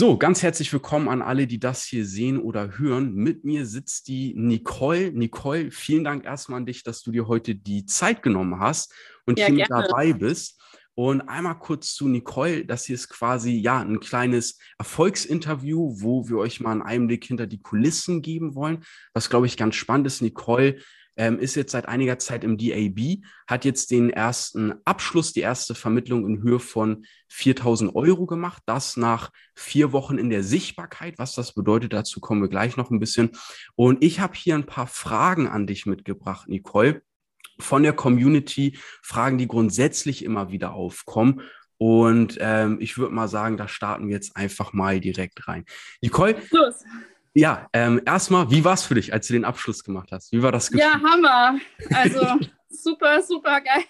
So, ganz herzlich willkommen an alle, die das hier sehen oder hören. Mit mir sitzt die Nicole. Nicole, vielen Dank erstmal an dich, dass du dir heute die Zeit genommen hast und ja, hier mit dabei bist. Und einmal kurz zu Nicole. Das hier ist quasi ja ein kleines Erfolgsinterview, wo wir euch mal einen Einblick hinter die Kulissen geben wollen. Was glaube ich ganz spannend ist. Nicole ähm, ist jetzt seit einiger Zeit im DAB, hat jetzt den ersten Abschluss, die erste Vermittlung in Höhe von 4000 Euro gemacht. Das nach vier Wochen in der Sichtbarkeit. Was das bedeutet, dazu kommen wir gleich noch ein bisschen. Und ich habe hier ein paar Fragen an dich mitgebracht, Nicole, von der Community. Fragen, die grundsätzlich immer wieder aufkommen. Und ähm, ich würde mal sagen, da starten wir jetzt einfach mal direkt rein. Nicole, Los. Ja, ähm, erstmal, wie war es für dich, als du den Abschluss gemacht hast? Wie war das Gefühl? Ja, Hammer. Also super, super geil.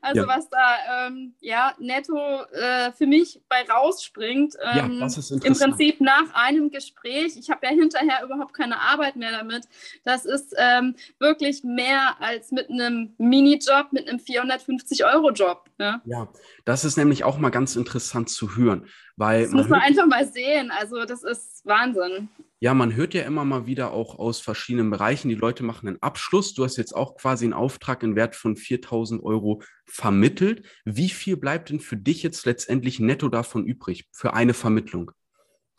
Also ja. was da ähm, ja netto äh, für mich bei rausspringt. Ähm, ja, Im Prinzip nach einem Gespräch. Ich habe ja hinterher überhaupt keine Arbeit mehr damit. Das ist ähm, wirklich mehr als mit einem Minijob, mit einem 450-Euro-Job. Ne? Ja, das ist nämlich auch mal ganz interessant zu hören. Weil das man muss man einfach mal sehen. Also das ist Wahnsinn. Ja, man hört ja immer mal wieder auch aus verschiedenen Bereichen, die Leute machen einen Abschluss. Du hast jetzt auch quasi einen Auftrag in Wert von 4000 Euro vermittelt. Wie viel bleibt denn für dich jetzt letztendlich netto davon übrig für eine Vermittlung?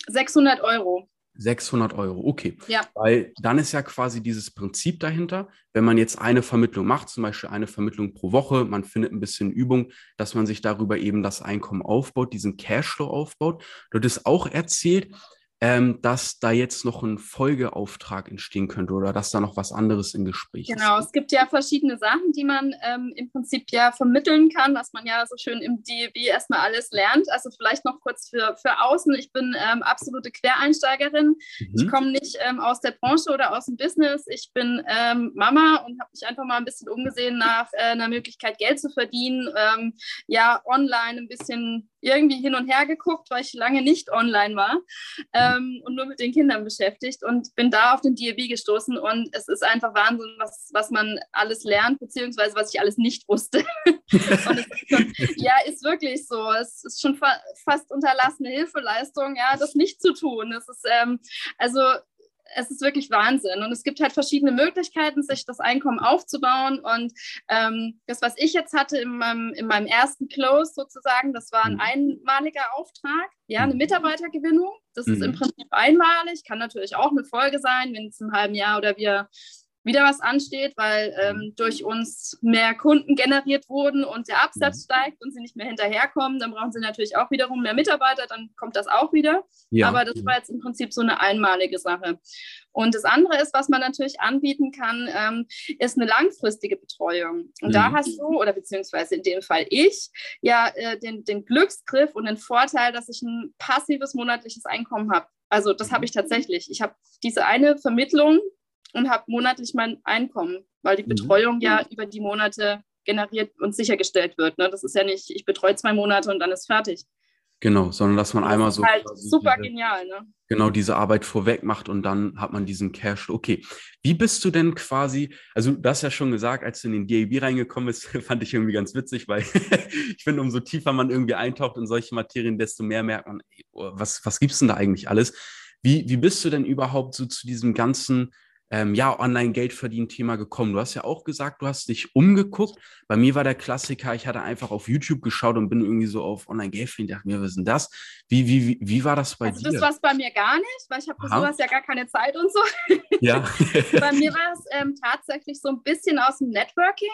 600 Euro. 600 Euro, okay. Ja. Weil dann ist ja quasi dieses Prinzip dahinter, wenn man jetzt eine Vermittlung macht, zum Beispiel eine Vermittlung pro Woche, man findet ein bisschen Übung, dass man sich darüber eben das Einkommen aufbaut, diesen Cashflow aufbaut. Dort ist auch erzählt, ähm, dass da jetzt noch ein Folgeauftrag entstehen könnte oder dass da noch was anderes im Gespräch genau, ist. Genau, es gibt ja verschiedene Sachen, die man ähm, im Prinzip ja vermitteln kann, was man ja so schön im DEB erstmal alles lernt. Also vielleicht noch kurz für, für außen. Ich bin ähm, absolute Quereinsteigerin. Mhm. Ich komme nicht ähm, aus der Branche oder aus dem Business. Ich bin ähm, Mama und habe mich einfach mal ein bisschen umgesehen nach äh, einer Möglichkeit, Geld zu verdienen. Ähm, ja, online ein bisschen irgendwie hin und her geguckt, weil ich lange nicht online war ähm, und nur mit den Kindern beschäftigt und bin da auf den DAB gestoßen und es ist einfach Wahnsinn, was, was man alles lernt, beziehungsweise was ich alles nicht wusste. ist schon, ja, ist wirklich so. Es ist schon fa fast unterlassene Hilfeleistung, ja, das nicht zu tun. Es ist ähm, also es ist wirklich Wahnsinn. Und es gibt halt verschiedene Möglichkeiten, sich das Einkommen aufzubauen. Und ähm, das, was ich jetzt hatte in meinem, in meinem ersten Close sozusagen, das war ein mhm. einmaliger Auftrag, ja, eine mhm. Mitarbeitergewinnung. Das mhm. ist im mhm. Prinzip einmalig, kann natürlich auch eine Folge sein, wenn es im halben Jahr oder wir wieder was ansteht, weil ähm, mhm. durch uns mehr Kunden generiert wurden und der Absatz mhm. steigt und sie nicht mehr hinterherkommen, dann brauchen sie natürlich auch wiederum mehr Mitarbeiter, dann kommt das auch wieder. Ja. Aber das war jetzt im Prinzip so eine einmalige Sache. Und das andere ist, was man natürlich anbieten kann, ähm, ist eine langfristige Betreuung. Und mhm. da hast du, oder beziehungsweise in dem Fall ich, ja äh, den, den Glücksgriff und den Vorteil, dass ich ein passives monatliches Einkommen habe. Also das habe ich tatsächlich. Ich habe diese eine Vermittlung, und habe monatlich mein Einkommen, weil die mhm. Betreuung mhm. ja über die Monate generiert und sichergestellt wird. Ne? Das ist ja nicht, ich betreue zwei Monate und dann ist fertig. Genau, sondern dass man das einmal so. Halt super diese, genial, ne? Genau, diese Arbeit vorweg macht und dann hat man diesen Cash. Okay, wie bist du denn quasi, also du hast ja schon gesagt, als du in den DAB reingekommen bist, fand ich irgendwie ganz witzig, weil ich finde, umso tiefer man irgendwie eintaucht in solche Materien, desto mehr merkt man, ey, was, was gibt es denn da eigentlich alles? Wie, wie bist du denn überhaupt so zu diesem ganzen ähm, ja, Online-Geld-Verdienen-Thema gekommen? Du hast ja auch gesagt, du hast dich umgeguckt. Bei mir war der Klassiker, ich hatte einfach auf YouTube geschaut und bin irgendwie so auf Online-Geld-Verdienen, dachte mir, was ist denn das? Wie, wie, wie, wie war das bei also, dir? Das war es bei mir gar nicht, weil ich habe für sowas ja gar keine Zeit und so. Ja. bei mir war es ähm, tatsächlich so ein bisschen aus dem Networking.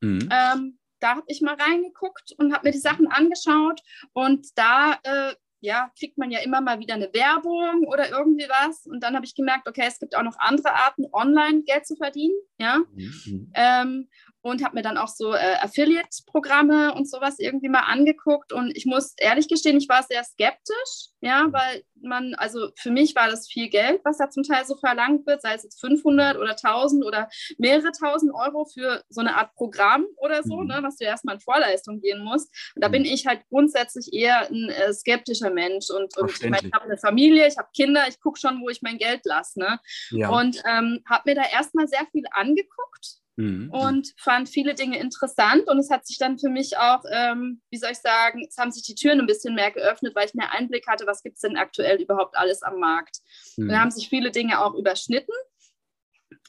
Mhm. Ähm, da habe ich mal reingeguckt und habe mir die Sachen angeschaut und da äh, ja, kriegt man ja immer mal wieder eine Werbung oder irgendwie was. Und dann habe ich gemerkt, okay, es gibt auch noch andere Arten, online Geld zu verdienen. Ja. Mhm. Ähm, und habe mir dann auch so äh, Affiliate-Programme und sowas irgendwie mal angeguckt. Und ich muss ehrlich gestehen, ich war sehr skeptisch, ja, mhm. weil man, also für mich war das viel Geld, was da zum Teil so verlangt wird, sei es jetzt 500 oder 1000 oder mehrere tausend Euro für so eine Art Programm oder so, mhm. ne, was du erstmal in Vorleistung gehen musst. Und da bin mhm. ich halt grundsätzlich eher ein äh, skeptischer Mensch. Und, und ich, mein, ich habe eine Familie, ich habe Kinder, ich gucke schon, wo ich mein Geld lasse. Ne? Ja. Und ähm, habe mir da erstmal sehr viel angeguckt mhm. und fand viele Dinge interessant. Und es hat sich dann für mich auch, ähm, wie soll ich sagen, es haben sich die Türen ein bisschen mehr geöffnet, weil ich mehr Einblick hatte, was gibt es denn aktuell überhaupt alles am Markt. Mhm. Und da haben sich viele Dinge auch überschnitten.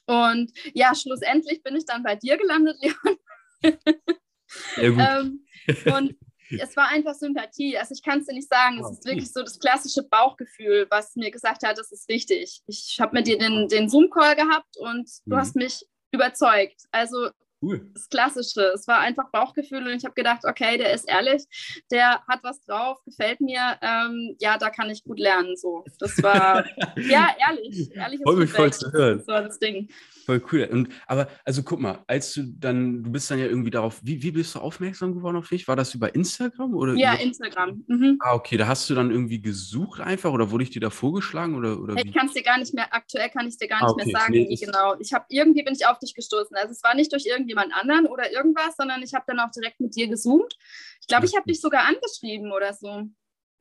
Und ja, schlussendlich bin ich dann bei dir gelandet, Leon. Ja, ähm, und es war einfach Sympathie. Also ich kann es dir nicht sagen. Es ist wirklich so das klassische Bauchgefühl, was mir gesagt hat, das ist richtig. Ich habe mit dir den, den Zoom-Call gehabt und du mhm. hast mich überzeugt. Also Cool. Das Klassische. Es war einfach Bauchgefühl und ich habe gedacht, okay, der ist ehrlich, der hat was drauf, gefällt mir. Ähm, ja, da kann ich gut lernen. So, das war ja ehrlich, ehrlich. Freue mich voll zu hören. Das war das Ding. Voll cool. Und, aber also guck mal, als du dann, du bist dann ja irgendwie darauf, wie, wie bist du aufmerksam geworden auf mich? War das über Instagram oder? Ja, über... Instagram. Mhm. Ah, okay. Da hast du dann irgendwie gesucht einfach oder wurde ich dir da vorgeschlagen oder? oder ich kann es dir gar nicht mehr, aktuell kann ich dir gar nicht ah, okay. mehr sagen, nee, wie genau. Ich habe irgendwie bin ich auf dich gestoßen. Also es war nicht durch irgendjemand anderen oder irgendwas, sondern ich habe dann auch direkt mit dir gezoomt. Ich glaube, ich habe dich sogar angeschrieben oder so.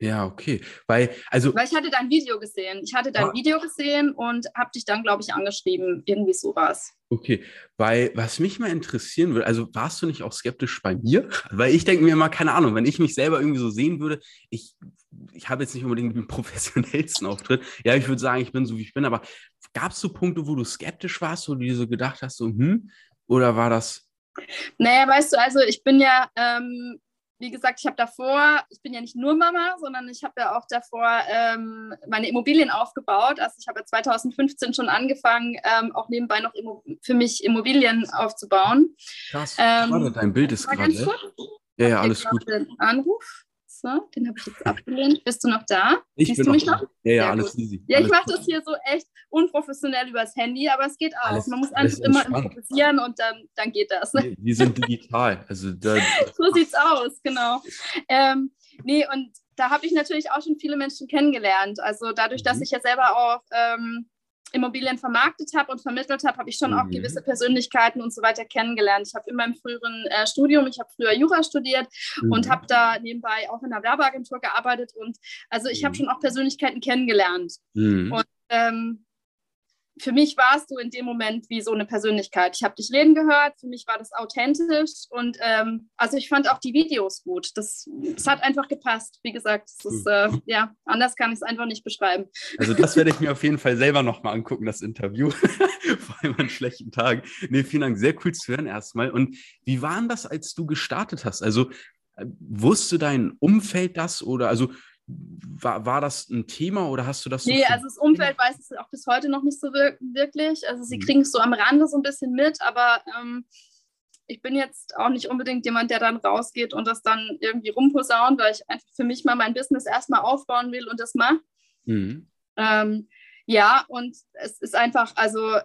Ja, okay. Weil, also, Weil ich hatte dein Video gesehen. Ich hatte dein ah, Video gesehen und habe dich dann, glaube ich, angeschrieben. Irgendwie sowas. Okay, weil was mich mal interessieren würde, also warst du nicht auch skeptisch bei mir? Weil ich denke mir mal, keine Ahnung, wenn ich mich selber irgendwie so sehen würde, ich, ich habe jetzt nicht unbedingt den professionellsten Auftritt. Ja, ich würde sagen, ich bin so, wie ich bin, aber gab es so Punkte, wo du skeptisch warst, wo du dir so gedacht hast, so, hm, oder war das naja, weißt du, also ich bin ja, ähm, wie gesagt, ich habe davor, ich bin ja nicht nur Mama, sondern ich habe ja auch davor ähm, meine Immobilien aufgebaut. Also ich habe ja 2015 schon angefangen, ähm, auch nebenbei noch für mich Immobilien aufzubauen. Krass, ähm, dein Bild ist gerade. Ja, ja, alles gut. Anruf. So, den habe ich jetzt abgelehnt. Bist du noch da? Ich Siehst bin du mich noch? noch? Ja, ja, alles easy. Ja, ich mache das hier so echt unprofessionell übers Handy, aber es geht auch. Alles, Man muss einfach immer improvisieren und dann, dann geht das. Ne? Die sind digital. Also da, so sieht's aus, genau. Ähm, nee, und da habe ich natürlich auch schon viele Menschen kennengelernt. Also dadurch, dass mhm. ich ja selber auch ähm, Immobilien vermarktet habe und vermittelt habe, habe ich schon mhm. auch gewisse Persönlichkeiten und so weiter kennengelernt. Ich habe in meinem früheren äh, Studium, ich habe früher Jura studiert mhm. und habe da nebenbei auch in einer Werbeagentur gearbeitet und also ich mhm. habe schon auch Persönlichkeiten kennengelernt. Mhm. Und ähm, für mich warst du in dem Moment wie so eine Persönlichkeit. Ich habe dich reden gehört, für mich war das authentisch und ähm, also ich fand auch die Videos gut. Das, das hat einfach gepasst. Wie gesagt, ist, äh, ja, anders kann ich es einfach nicht beschreiben. Also das werde ich mir auf jeden Fall selber nochmal angucken, das Interview, vor allem an schlechten Tagen. Nee, vielen Dank, sehr cool zu hören erstmal. Und wie war das, als du gestartet hast? Also äh, wusste dein Umfeld das oder also war, war das ein Thema oder hast du das? Nee, so also das Umfeld weiß es auch bis heute noch nicht so wirklich. Also sie mhm. kriegen es so am Rande so ein bisschen mit, aber ähm, ich bin jetzt auch nicht unbedingt jemand, der dann rausgeht und das dann irgendwie rumposaunt, weil ich einfach für mich mal mein Business erstmal aufbauen will und das mache. Mhm. Ähm, ja, und es ist einfach, also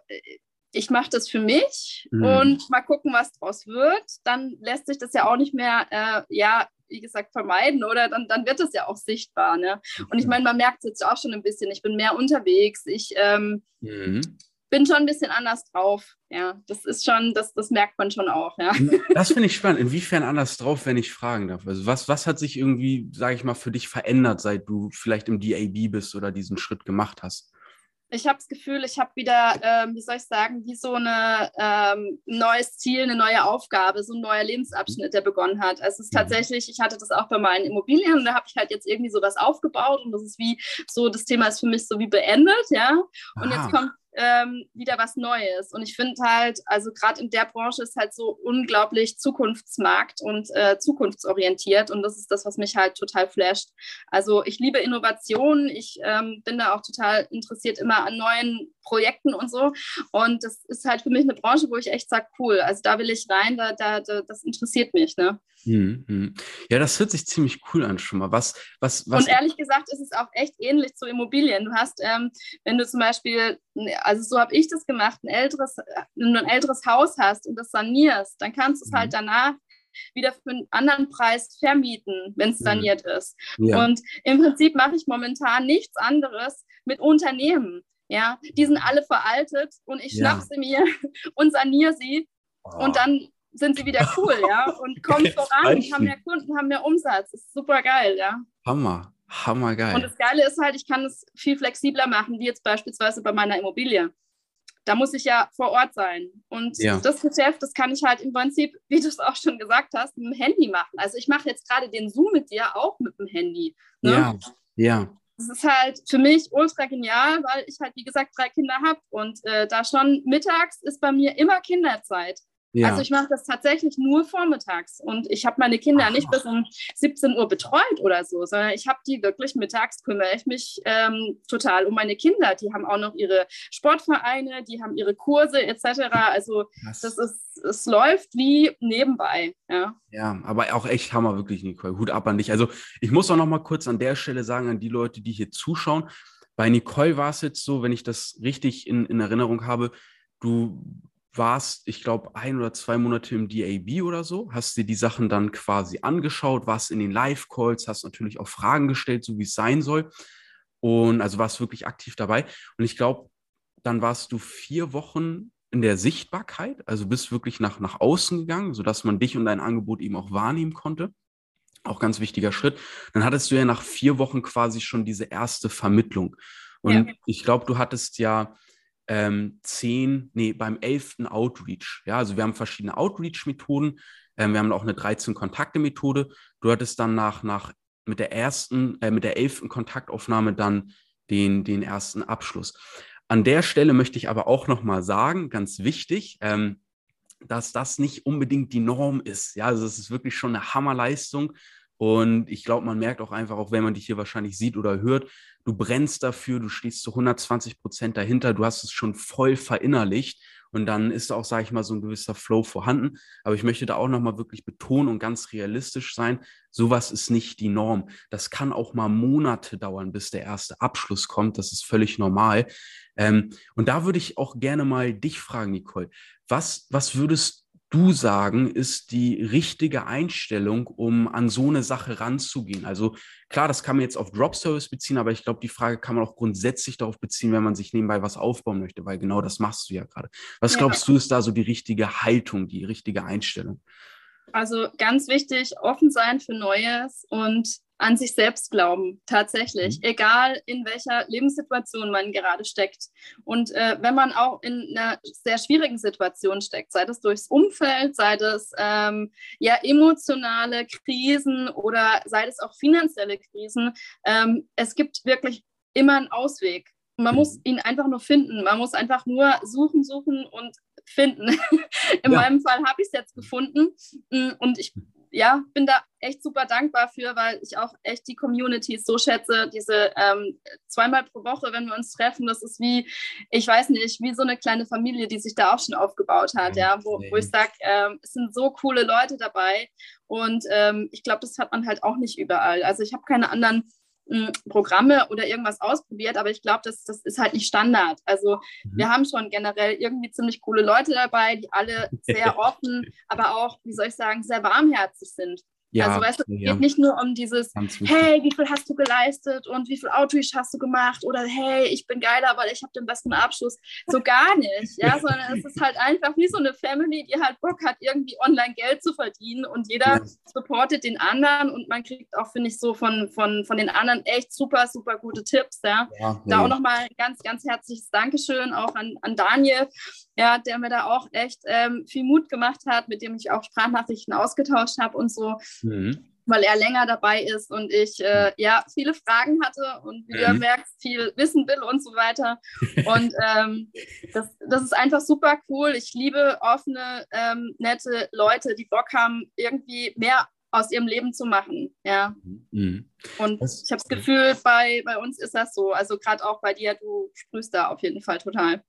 ich mache das für mich mhm. und mal gucken, was draus wird. Dann lässt sich das ja auch nicht mehr, äh, ja, wie gesagt, vermeiden oder dann, dann wird es ja auch sichtbar. Ne? Und ich meine, man merkt es jetzt auch schon ein bisschen, ich bin mehr unterwegs, ich ähm, mhm. bin schon ein bisschen anders drauf. Ja, das ist schon, das, das merkt man schon auch. Ja. Das finde ich spannend. Inwiefern anders drauf, wenn ich fragen darf? Also was, was hat sich irgendwie, sage ich mal, für dich verändert, seit du vielleicht im DAB bist oder diesen Schritt gemacht hast? Ich habe das Gefühl, ich habe wieder, ähm, wie soll ich sagen, wie so ein ähm, neues Ziel, eine neue Aufgabe, so ein neuer Lebensabschnitt, der begonnen hat. Also es ist mhm. tatsächlich, ich hatte das auch bei meinen Immobilien und da habe ich halt jetzt irgendwie sowas aufgebaut und das ist wie so, das Thema ist für mich so wie beendet, ja. Und Aha. jetzt kommt ähm, wieder was Neues. Und ich finde halt, also gerade in der Branche ist halt so unglaublich Zukunftsmarkt und äh, zukunftsorientiert. Und das ist das, was mich halt total flasht. Also ich liebe Innovationen. Ich ähm, bin da auch total interessiert immer an neuen Projekten und so. Und das ist halt für mich eine Branche, wo ich echt sage, cool, also da will ich rein, da, da, da das interessiert mich. Ne? Mhm. Ja, das hört sich ziemlich cool an schon mal. Was, was, was und ehrlich gesagt ist es auch echt ähnlich zu Immobilien. Du hast, ähm, wenn du zum Beispiel, also so habe ich das gemacht, ein älteres, wenn du ein älteres Haus hast und das sanierst, dann kannst du es halt mhm. halt danach wieder für einen anderen Preis vermieten, wenn es mhm. saniert mhm. ist. Ja. Und im Prinzip mache ich momentan nichts anderes mit Unternehmen. Ja, die sind alle veraltet und ich ja. schnapp sie mir und saniere sie. Oh. Und dann sind sie wieder cool, ja, und kommen voran, haben mehr Kunden, haben mehr Umsatz. Das ist super geil, ja. Hammer, hammer geil. Und das Geile ist halt, ich kann es viel flexibler machen, wie jetzt beispielsweise bei meiner Immobilie. da muss ich ja vor Ort sein. Und ja. das Geschäft, das kann ich halt im Prinzip, wie du es auch schon gesagt hast, mit dem Handy machen. Also ich mache jetzt gerade den Zoom mit dir auch mit dem Handy. Ne? Ja, ja. Das ist halt für mich ultra genial, weil ich halt, wie gesagt, drei Kinder habe und äh, da schon mittags ist bei mir immer Kinderzeit. Ja. Also ich mache das tatsächlich nur vormittags und ich habe meine Kinder Ach. nicht bis um 17 Uhr betreut oder so, sondern ich habe die wirklich mittags kümmere ich mich ähm, total um meine Kinder. Die haben auch noch ihre Sportvereine, die haben ihre Kurse etc. Also das, das ist, es läuft wie nebenbei. Ja. ja, aber auch echt Hammer wirklich, Nicole. Hut ab an dich. Also ich muss auch noch mal kurz an der Stelle sagen an die Leute, die hier zuschauen. Bei Nicole war es jetzt so, wenn ich das richtig in, in Erinnerung habe, du warst, ich glaube, ein oder zwei Monate im DAB oder so, hast dir die Sachen dann quasi angeschaut, warst in den Live-Calls, hast natürlich auch Fragen gestellt, so wie es sein soll. Und also warst wirklich aktiv dabei. Und ich glaube, dann warst du vier Wochen in der Sichtbarkeit, also bist wirklich nach, nach außen gegangen, sodass man dich und dein Angebot eben auch wahrnehmen konnte. Auch ganz wichtiger Schritt. Dann hattest du ja nach vier Wochen quasi schon diese erste Vermittlung. Und ja. ich glaube, du hattest ja ähm, zehn, nee, beim elften Outreach. Ja, also wir haben verschiedene Outreach-Methoden. Ähm, wir haben auch eine 13-Kontakte-Methode. Du hattest dann nach, nach mit der ersten, äh, mit der elften Kontaktaufnahme dann den, den ersten Abschluss. An der Stelle möchte ich aber auch nochmal sagen, ganz wichtig, ähm, dass das nicht unbedingt die Norm ist. Ja, also es ist wirklich schon eine Hammerleistung. Und ich glaube, man merkt auch einfach, auch wenn man dich hier wahrscheinlich sieht oder hört, du brennst dafür, du stehst zu 120 Prozent dahinter, du hast es schon voll verinnerlicht und dann ist auch, sage ich mal, so ein gewisser Flow vorhanden. Aber ich möchte da auch nochmal wirklich betonen und ganz realistisch sein, sowas ist nicht die Norm. Das kann auch mal Monate dauern, bis der erste Abschluss kommt, das ist völlig normal. Ähm, und da würde ich auch gerne mal dich fragen, Nicole, was, was würdest du sagen, ist die richtige Einstellung, um an so eine Sache ranzugehen? Also klar, das kann man jetzt auf Drop Service beziehen, aber ich glaube, die Frage kann man auch grundsätzlich darauf beziehen, wenn man sich nebenbei was aufbauen möchte, weil genau das machst du ja gerade. Was ja. glaubst du, ist da so die richtige Haltung, die richtige Einstellung? Also ganz wichtig, offen sein für Neues und an sich selbst glauben, tatsächlich, mhm. egal in welcher Lebenssituation man gerade steckt. Und äh, wenn man auch in einer sehr schwierigen Situation steckt, sei das durchs Umfeld, sei das ähm, ja emotionale Krisen oder sei das auch finanzielle Krisen, ähm, es gibt wirklich immer einen Ausweg. Man muss mhm. ihn einfach nur finden. Man muss einfach nur suchen, suchen und finden. In ja. meinem Fall habe ich es jetzt gefunden mm, und ich ja, bin da echt super dankbar für, weil ich auch echt die Community so schätze. Diese ähm, zweimal pro Woche, wenn wir uns treffen, das ist wie, ich weiß nicht, wie so eine kleine Familie, die sich da auch schon aufgebaut hat, ja, wo, wo ich sage, ähm, es sind so coole Leute dabei und ähm, ich glaube, das hat man halt auch nicht überall. Also ich habe keine anderen Programme oder irgendwas ausprobiert, aber ich glaube, das, das ist halt nicht Standard. Also mhm. wir haben schon generell irgendwie ziemlich coole Leute dabei, die alle sehr offen, aber auch, wie soll ich sagen, sehr warmherzig sind. Ja, also weißt du, es ja. geht nicht nur um dieses, hey, wie viel hast du geleistet und wie viel Outreach hast du gemacht oder hey, ich bin geiler, weil ich habe den besten Abschluss. So gar nicht, ja, sondern es ist halt einfach wie so eine Family, die halt Bock hat, irgendwie online Geld zu verdienen und jeder ja. supportet den anderen und man kriegt auch, finde ich, so von, von, von den anderen echt super, super gute Tipps, ja. ja da auch nochmal ein ganz, ganz herzliches Dankeschön auch an, an Daniel, ja, der mir da auch echt ähm, viel Mut gemacht hat, mit dem ich auch Sprachnachrichten ausgetauscht habe und so. Mhm. Weil er länger dabei ist und ich äh, ja viele Fragen hatte und wie mhm. du merkst, viel wissen will und so weiter. Und ähm, das, das ist einfach super cool. Ich liebe offene, ähm, nette Leute, die Bock haben, irgendwie mehr aus ihrem Leben zu machen. Ja. Mhm. Und ich habe das Gefühl, bei, bei uns ist das so. Also gerade auch bei dir, du sprühst da auf jeden Fall total.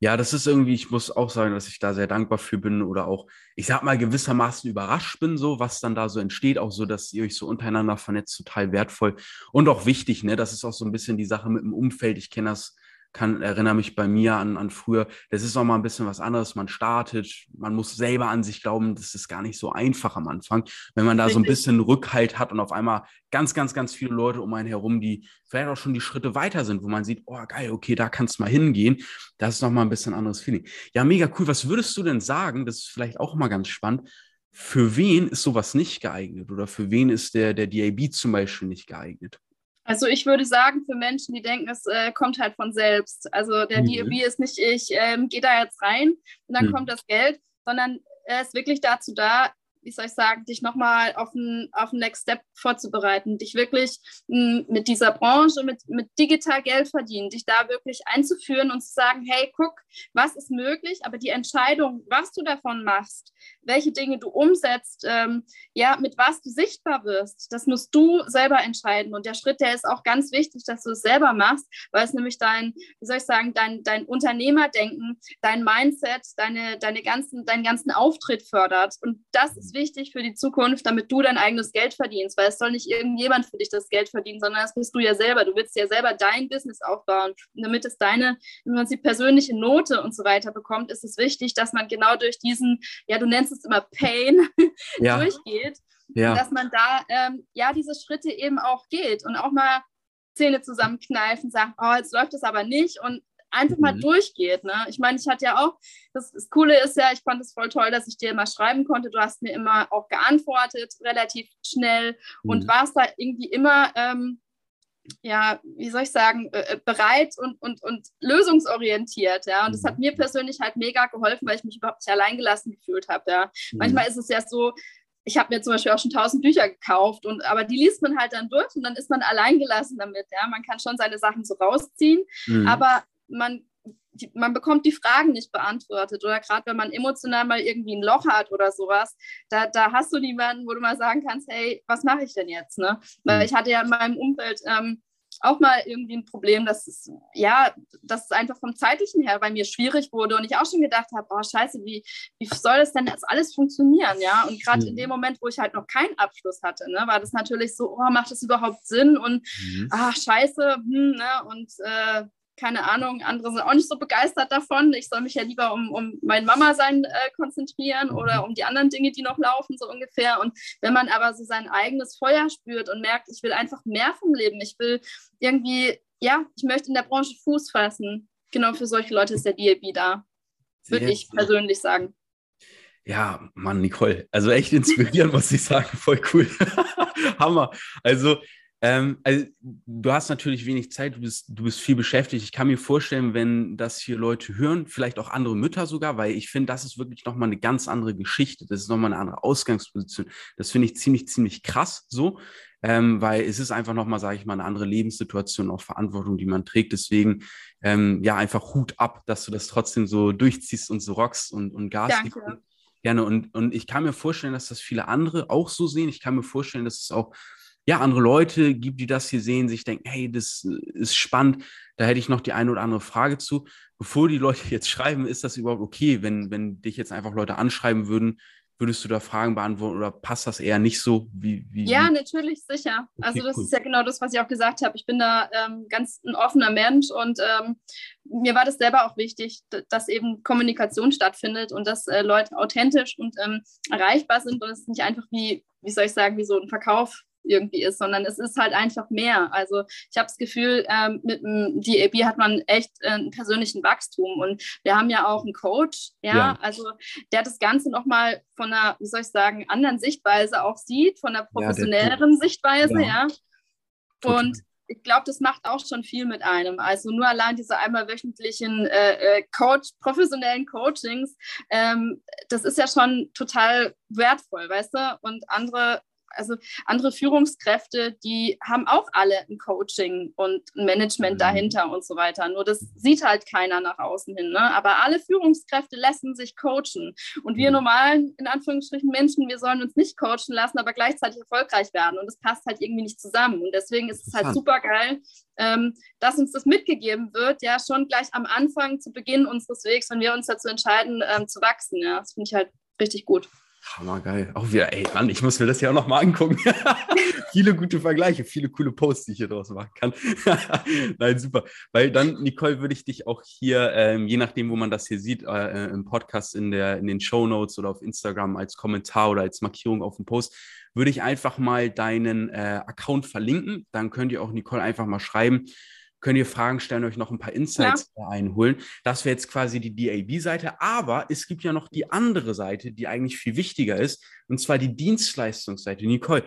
Ja, das ist irgendwie, ich muss auch sagen, dass ich da sehr dankbar für bin oder auch, ich sag mal, gewissermaßen überrascht bin, so was dann da so entsteht, auch so, dass ihr euch so untereinander vernetzt, total wertvoll und auch wichtig, ne? Das ist auch so ein bisschen die Sache mit dem Umfeld. Ich kenne das kann, erinnere mich bei mir an, an früher, das ist auch mal ein bisschen was anderes. Man startet, man muss selber an sich glauben, das ist gar nicht so einfach am Anfang. Wenn man da so ein bisschen Rückhalt hat und auf einmal ganz, ganz, ganz viele Leute um einen herum, die vielleicht auch schon die Schritte weiter sind, wo man sieht, oh geil, okay, da kannst du mal hingehen. Das ist nochmal ein bisschen anderes Feeling. Ja, mega cool. Was würdest du denn sagen? Das ist vielleicht auch mal ganz spannend. Für wen ist sowas nicht geeignet oder für wen ist der, der DAB zum Beispiel nicht geeignet? Also ich würde sagen, für Menschen, die denken, es äh, kommt halt von selbst. Also der mhm. DEB ist nicht, ich ähm, gehe da jetzt rein und dann mhm. kommt das Geld, sondern er ist wirklich dazu da, wie soll ich sagen, dich nochmal auf den, auf den Next Step vorzubereiten, dich wirklich m, hm, mit dieser Branche, mit, mit digital Geld verdienen, dich da wirklich einzuführen und zu sagen, hey, guck, was ist möglich, aber die Entscheidung, was du davon machst, welche Dinge du umsetzt, ähm, ja, mit was du sichtbar wirst, das musst du selber entscheiden. Und der Schritt, der ist auch ganz wichtig, dass du es selber machst, weil es nämlich dein, wie soll ich sagen, dein, dein Unternehmerdenken, dein Mindset, deine, deine ganzen, deinen ganzen Auftritt fördert. Und das ist wichtig für die Zukunft, damit du dein eigenes Geld verdienst, weil es soll nicht irgendjemand für dich das Geld verdienen, sondern das bist du ja selber. Du willst ja selber dein Business aufbauen. Und damit es deine im Prinzip persönliche Note und so weiter bekommt, ist es wichtig, dass man genau durch diesen, ja, du nennst es immer Pain, ja. durchgeht. Ja. dass man da ähm, ja diese Schritte eben auch geht und auch mal Zähne zusammenkneifen, sagt, oh, jetzt läuft es aber nicht und einfach mal mhm. durchgeht. Ne? Ich meine, ich hatte ja auch, das, das, Coole ist ja, ich fand es voll toll, dass ich dir immer schreiben konnte. Du hast mir immer auch geantwortet, relativ schnell mhm. und warst da irgendwie immer, ähm, ja, wie soll ich sagen, äh, äh, bereit und, und, und lösungsorientiert. Ja? Und das hat mhm. mir persönlich halt mega geholfen, weil ich mich überhaupt nicht alleingelassen gefühlt habe. Ja? Mhm. Manchmal ist es ja so, ich habe mir zum Beispiel auch schon tausend Bücher gekauft und aber die liest man halt dann durch und dann ist man alleingelassen damit. Ja, man kann schon seine Sachen so rausziehen, mhm. aber man, die, man bekommt die Fragen nicht beantwortet. Oder gerade wenn man emotional mal irgendwie ein Loch hat oder sowas, da, da hast du niemanden, wo du mal sagen kannst, hey, was mache ich denn jetzt? Ne? Weil mhm. ich hatte ja in meinem Umfeld ähm, auch mal irgendwie ein Problem, dass es, ja, dass es einfach vom zeitlichen her bei mir schwierig wurde und ich auch schon gedacht habe, oh scheiße, wie, wie soll das denn jetzt alles funktionieren, ja? Und gerade mhm. in dem Moment, wo ich halt noch keinen Abschluss hatte, ne, war das natürlich so, oh, macht das überhaupt Sinn? Und mhm. ach, scheiße, hm, ne? Und äh, keine Ahnung, andere sind auch nicht so begeistert davon. Ich soll mich ja lieber um, um mein Mama-Sein äh, konzentrieren oder um die anderen Dinge, die noch laufen, so ungefähr. Und wenn man aber so sein eigenes Feuer spürt und merkt, ich will einfach mehr vom Leben, ich will irgendwie, ja, ich möchte in der Branche Fuß fassen. Genau für solche Leute ist der DLB da, würde ich persönlich sagen. Ja, Mann, Nicole, also echt inspirierend, muss ich sagen, voll cool. Hammer. Also ähm, also, du hast natürlich wenig Zeit, du bist, du bist viel beschäftigt. Ich kann mir vorstellen, wenn das hier Leute hören, vielleicht auch andere Mütter sogar, weil ich finde, das ist wirklich nochmal eine ganz andere Geschichte. Das ist nochmal eine andere Ausgangsposition. Das finde ich ziemlich, ziemlich krass so, ähm, weil es ist einfach nochmal, sage ich mal, eine andere Lebenssituation, auch Verantwortung, die man trägt. Deswegen, ähm, ja, einfach Hut ab, dass du das trotzdem so durchziehst und so rockst und, und Gas gibst. Gerne. Und, und ich kann mir vorstellen, dass das viele andere auch so sehen. Ich kann mir vorstellen, dass es auch ja, andere Leute gibt, die das hier sehen, sich denken, hey, das ist spannend, da hätte ich noch die eine oder andere Frage zu. Bevor die Leute jetzt schreiben, ist das überhaupt okay, wenn, wenn dich jetzt einfach Leute anschreiben würden, würdest du da Fragen beantworten oder passt das eher nicht so? Wie, wie ja, natürlich, sicher. Okay, also das cool. ist ja genau das, was ich auch gesagt habe. Ich bin da ähm, ganz ein offener Mensch und ähm, mir war das selber auch wichtig, dass eben Kommunikation stattfindet und dass äh, Leute authentisch und ähm, erreichbar sind und es nicht einfach wie, wie soll ich sagen, wie so ein Verkauf irgendwie ist, sondern es ist halt einfach mehr. Also ich habe das Gefühl, ähm, mit dem DAB hat man echt äh, einen persönlichen Wachstum und wir haben ja auch einen Coach, ja, ja. also der das Ganze nochmal von einer, wie soll ich sagen, anderen Sichtweise auch sieht, von einer professionelleren ja, Sichtweise, ja. ja. Und ich glaube, das macht auch schon viel mit einem. Also nur allein diese einmal wöchentlichen äh, äh Coach, professionellen Coachings, ähm, das ist ja schon total wertvoll, weißt du? Und andere also andere Führungskräfte, die haben auch alle ein Coaching und ein Management mhm. dahinter und so weiter. Nur das sieht halt keiner nach außen hin. Ne? Aber alle Führungskräfte lassen sich coachen. Und wir mhm. normalen, in Anführungsstrichen, Menschen, wir sollen uns nicht coachen lassen, aber gleichzeitig erfolgreich werden. Und das passt halt irgendwie nicht zusammen. Und deswegen ist es halt super geil, ähm, dass uns das mitgegeben wird, ja, schon gleich am Anfang, zu Beginn unseres Wegs, wenn wir uns dazu entscheiden, ähm, zu wachsen. Ja, das finde ich halt richtig gut. Hammergeil. Auch wieder, ey, Mann, ich muss mir das ja auch nochmal angucken. viele gute Vergleiche, viele coole Posts, die ich hier draus machen kann. Nein, super. Weil dann, Nicole, würde ich dich auch hier, ähm, je nachdem, wo man das hier sieht, äh im Podcast, in, der, in den Show Notes oder auf Instagram als Kommentar oder als Markierung auf dem Post, würde ich einfach mal deinen äh, Account verlinken. Dann könnt ihr auch Nicole einfach mal schreiben könnt ihr Fragen stellen, euch noch ein paar Insights ja. einholen. Das wäre jetzt quasi die DAB-Seite, aber es gibt ja noch die andere Seite, die eigentlich viel wichtiger ist, und zwar die Dienstleistungsseite. Nicole,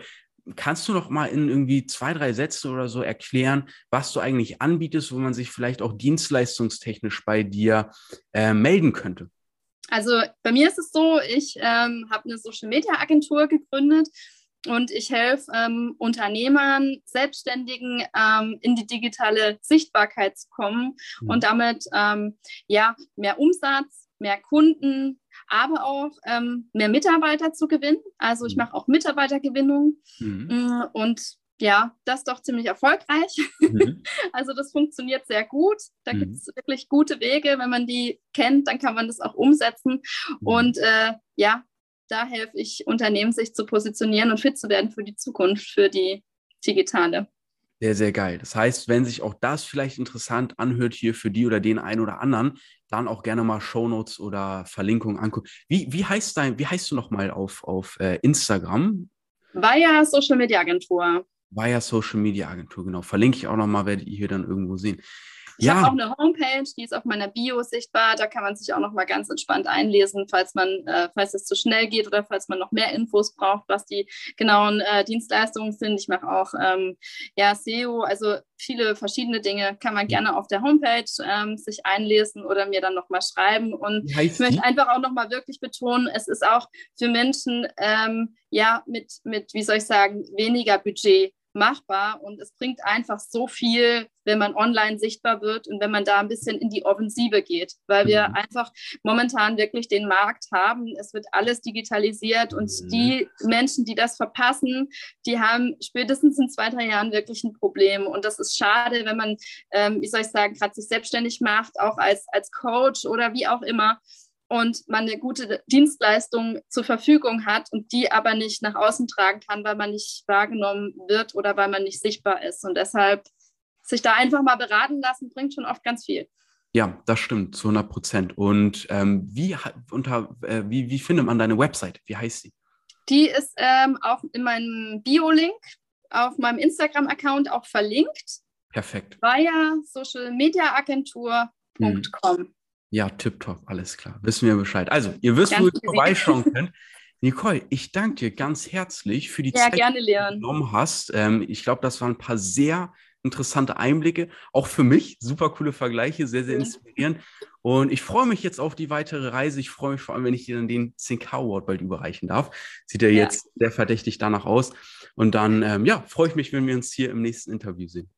kannst du noch mal in irgendwie zwei, drei Sätze oder so erklären, was du eigentlich anbietest, wo man sich vielleicht auch dienstleistungstechnisch bei dir äh, melden könnte? Also bei mir ist es so, ich ähm, habe eine Social Media Agentur gegründet und ich helfe ähm, Unternehmern, Selbstständigen ähm, in die digitale Sichtbarkeit zu kommen mhm. und damit ähm, ja mehr Umsatz, mehr Kunden, aber auch ähm, mehr Mitarbeiter zu gewinnen. Also ich mhm. mache auch Mitarbeitergewinnung mhm. Mm, und ja, das ist doch ziemlich erfolgreich. Mhm. also das funktioniert sehr gut. Da mhm. gibt es wirklich gute Wege. Wenn man die kennt, dann kann man das auch umsetzen. Mhm. Und äh, ja, da helfe ich Unternehmen, sich zu positionieren und fit zu werden für die Zukunft, für die digitale. Sehr, sehr geil. Das heißt, wenn sich auch das vielleicht interessant anhört hier für die oder den einen oder anderen, dann auch gerne mal Shownotes oder Verlinkungen angucken. Wie, wie heißt dein, wie heißt du nochmal auf, auf äh, Instagram? Via Social Media Agentur. Via Social Media Agentur, genau. Verlinke ich auch nochmal, werdet ihr hier dann irgendwo sehen. Ich ja. habe auch eine Homepage, die ist auf meiner Bio sichtbar. Da kann man sich auch noch mal ganz entspannt einlesen, falls man, äh, falls es zu schnell geht oder falls man noch mehr Infos braucht, was die genauen äh, Dienstleistungen sind. Ich mache auch ähm, ja, SEO, also viele verschiedene Dinge kann man gerne auf der Homepage ähm, sich einlesen oder mir dann noch mal schreiben. Und ich möchte einfach auch noch mal wirklich betonen, es ist auch für Menschen ähm, ja mit, mit, wie soll ich sagen, weniger Budget machbar und es bringt einfach so viel, wenn man online sichtbar wird und wenn man da ein bisschen in die Offensive geht, weil wir mhm. einfach momentan wirklich den Markt haben. Es wird alles digitalisiert und mhm. die Menschen, die das verpassen, die haben spätestens in zwei, drei Jahren wirklich ein Problem und das ist schade, wenn man, ähm, wie soll ich sagen, gerade sich selbstständig macht, auch als, als Coach oder wie auch immer und man eine gute Dienstleistung zur Verfügung hat und die aber nicht nach außen tragen kann, weil man nicht wahrgenommen wird oder weil man nicht sichtbar ist. Und deshalb sich da einfach mal beraten lassen, bringt schon oft ganz viel. Ja, das stimmt, zu 100 Prozent. Und ähm, wie, unter, äh, wie, wie findet man deine Website? Wie heißt sie? Die ist ähm, auch in meinem Bio-Link auf meinem Instagram-Account auch verlinkt. Perfekt. Via socialmediaagentur.com. Mhm. Ja, tipptopp, alles klar. Wissen wir Bescheid. Also, ihr wisst, wo ihr vorbeischauen könnt. Nicole, ich danke dir ganz herzlich für die ja, Zeit, gerne, die du genommen hast. Ähm, ich glaube, das waren ein paar sehr interessante Einblicke, auch für mich. Super coole Vergleiche, sehr, sehr inspirierend. Und ich freue mich jetzt auf die weitere Reise. Ich freue mich vor allem, wenn ich dir dann den 10K Award bald überreichen darf. Sieht ja, ja. jetzt sehr verdächtig danach aus. Und dann, ähm, ja, freue ich mich, wenn wir uns hier im nächsten Interview sehen.